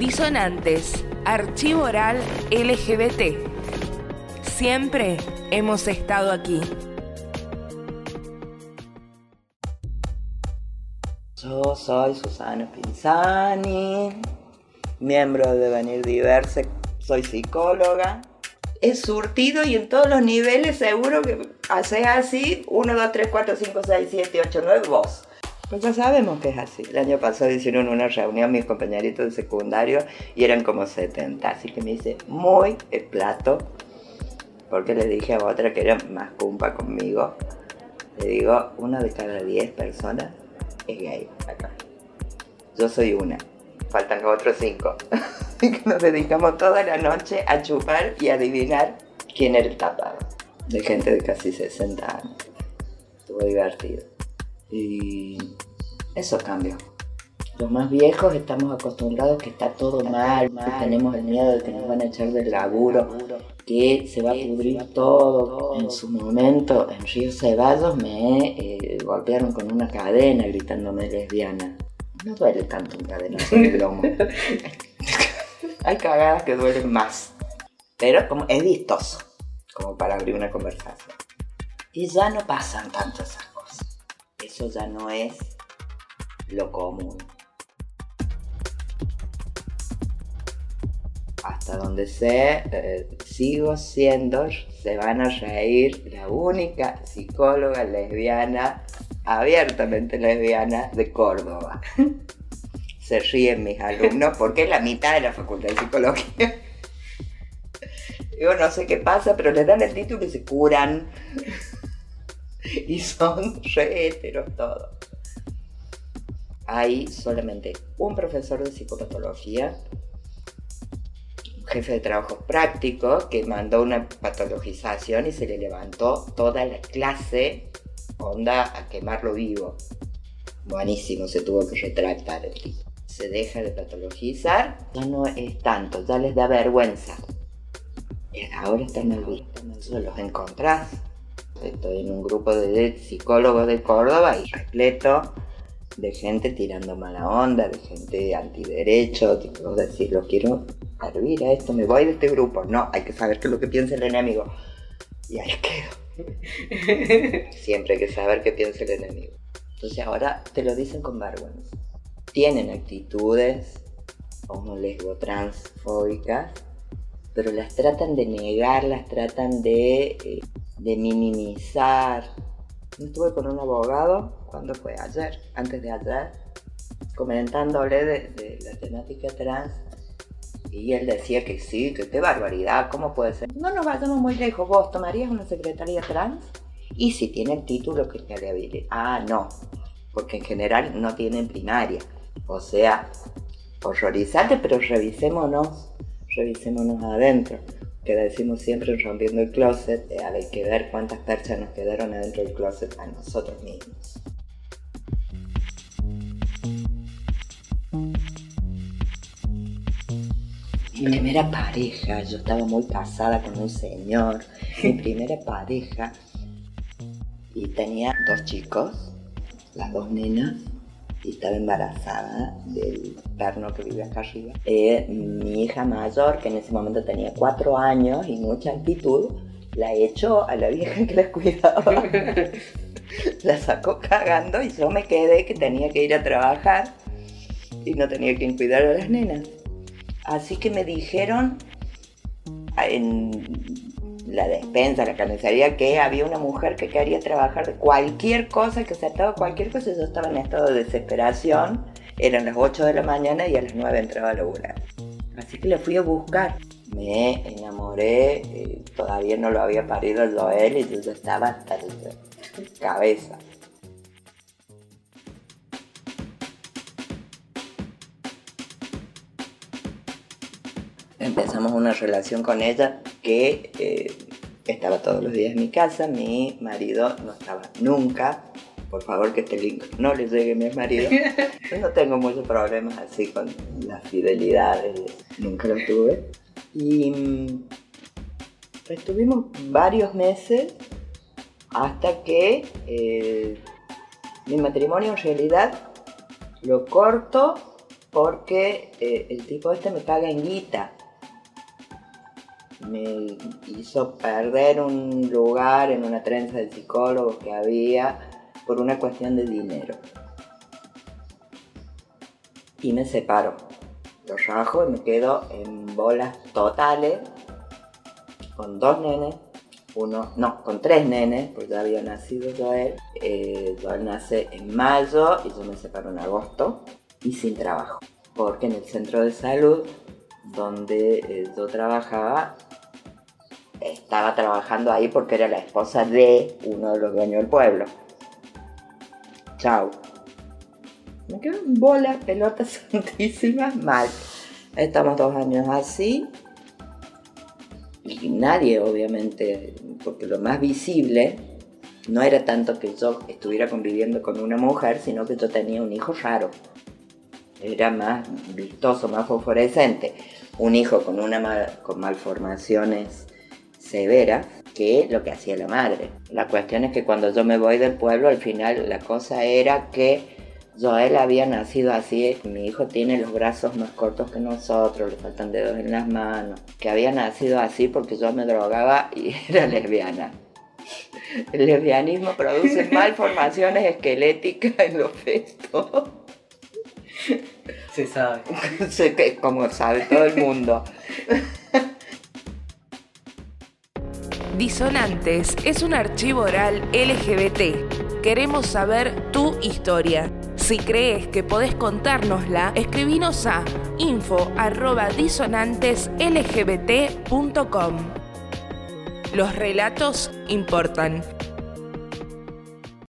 Disonantes, Archivo Oral LGBT. Siempre hemos estado aquí. Yo soy Susana Pinzani, miembro de Venir Diverse, soy psicóloga. Es surtido y en todos los niveles seguro que haces así, 1, 2, 3, 4, 5, 6, 7, 8, 9, vos. Pues ya sabemos que es así. El año pasado hicieron una reunión mis compañeritos de secundario y eran como 70, así que me hice muy el plato porque le dije a otra que era más cumpa conmigo. Le digo, una de cada 10 personas es gay acá. Yo soy una, faltan otros 5. Así que nos dedicamos toda la noche a chupar y adivinar quién era el tapado. De gente de casi 60 años. Estuvo divertido. Y eso cambió. Los más viejos estamos acostumbrados que está todo mal, mal, tenemos el miedo de que nos van a echar del laburo, que se va a pudrir todo. En su momento, en Río Ceballos, me eh, golpearon con una cadena gritándome lesbiana. No duele tanto un cadena en el lomo. Hay cagadas que duelen más, pero como es vistoso, como para abrir una conversación. Y ya no pasan cosas. Eso ya no es lo común. Hasta donde sé, eh, sigo siendo, se van a reír, la única psicóloga lesbiana, abiertamente lesbiana de Córdoba. se ríen mis alumnos porque es la mitad de la facultad de psicología. Yo no sé qué pasa, pero les dan el título y se curan. y son re heteros todos hay solamente un profesor de psicopatología, un jefe de trabajos prácticos que mandó una patologización y se le levantó toda la clase, onda, a quemarlo vivo. Buenísimo, se tuvo que retractar el tipo. Se deja de patologizar, ya no es tanto, ya les da vergüenza. Ahora están mal vistos, los encontrás. Estoy en un grupo de psicólogos de Córdoba y repleto de gente tirando mala onda, de gente antiderecho, tipo, decir, lo quiero hervir a esto, me voy de este grupo. No, hay que saber qué es lo que piensa el enemigo. Y ahí quedo. Siempre hay que saber qué piensa el enemigo. Entonces ahora te lo dicen con vergüenza. Tienen actitudes como lesbo transfóbicas, pero las tratan de negar, las tratan de, eh, de minimizar. Estuve con un abogado cuando fue? Ayer, antes de ayer, comentándole de, la temática trans y él decía que sí, que qué barbaridad, ¿cómo puede ser? No nos vayamos muy lejos, vos tomarías una secretaría trans y si tiene el título que te habilite. Ah, no, porque en general no tienen primaria. O sea, horrorizante, pero revisémonos, revisémonos adentro. Que decimos siempre rompiendo el closet, eh, hay que ver cuántas perchas nos quedaron adentro del closet a nosotros mismos. Mi primera pareja, yo estaba muy casada con un señor, mi primera pareja, y tenía dos chicos, las dos nenas, y estaba embarazada del perno que vive acá arriba. Eh, mi hija mayor, que en ese momento tenía cuatro años y mucha actitud, la echó a la vieja que la cuidaba. la sacó cagando y yo me quedé que tenía que ir a trabajar y no tenía quien cuidar a las nenas. Así que me dijeron en la despensa, la carnicería, que había una mujer que quería trabajar de cualquier cosa, que se cualquier cosa. Yo estaba en estado de desesperación. Eran las 8 de la mañana y a las 9 entraba a laburar. Así que le fui a buscar. Me enamoré, eh, todavía no lo había parido el Joel y yo estaba hasta la cabeza. Empezamos una relación con ella que eh, estaba todos los días en mi casa, mi marido no estaba nunca. Por favor que este link no le llegue a mi marido. Yo no tengo muchos problemas así con la fidelidad, nunca lo tuve. Y mm, estuvimos varios meses hasta que eh, mi matrimonio en realidad lo corto porque eh, el tipo este me caga en guita. Me hizo perder un lugar en una trenza de psicólogos que había por una cuestión de dinero. Y me separo. Lo rajo y me quedo en bolas totales con dos nenes uno, no, con tres nenes, porque ya había nacido Joel. Eh, Joel nace en mayo y yo me separo en agosto y sin trabajo. Porque en el centro de salud donde eh, yo trabajaba, estaba trabajando ahí porque era la esposa de uno de los dueños del pueblo. Chao. Me quedo en bola, pelotas santísimas, mal. Estamos dos años así y nadie obviamente, porque lo más visible no era tanto que yo estuviera conviviendo con una mujer, sino que yo tenía un hijo raro. Era más vistoso, más fosforescente. Un hijo con, una con malformaciones severas que lo que hacía la madre. La cuestión es que cuando yo me voy del pueblo, al final la cosa era que Joel había nacido así, mi hijo tiene los brazos más cortos que nosotros, le faltan dedos en las manos, que había nacido así porque yo me drogaba y era lesbiana. El lesbianismo produce malformaciones esqueléticas en los festos. Se sabe. Como sabe todo el mundo. Disonantes es un archivo oral LGBT. Queremos saber tu historia. Si crees que podés contárnosla, escribinos a info.disonanteslgbt.com. Los relatos importan.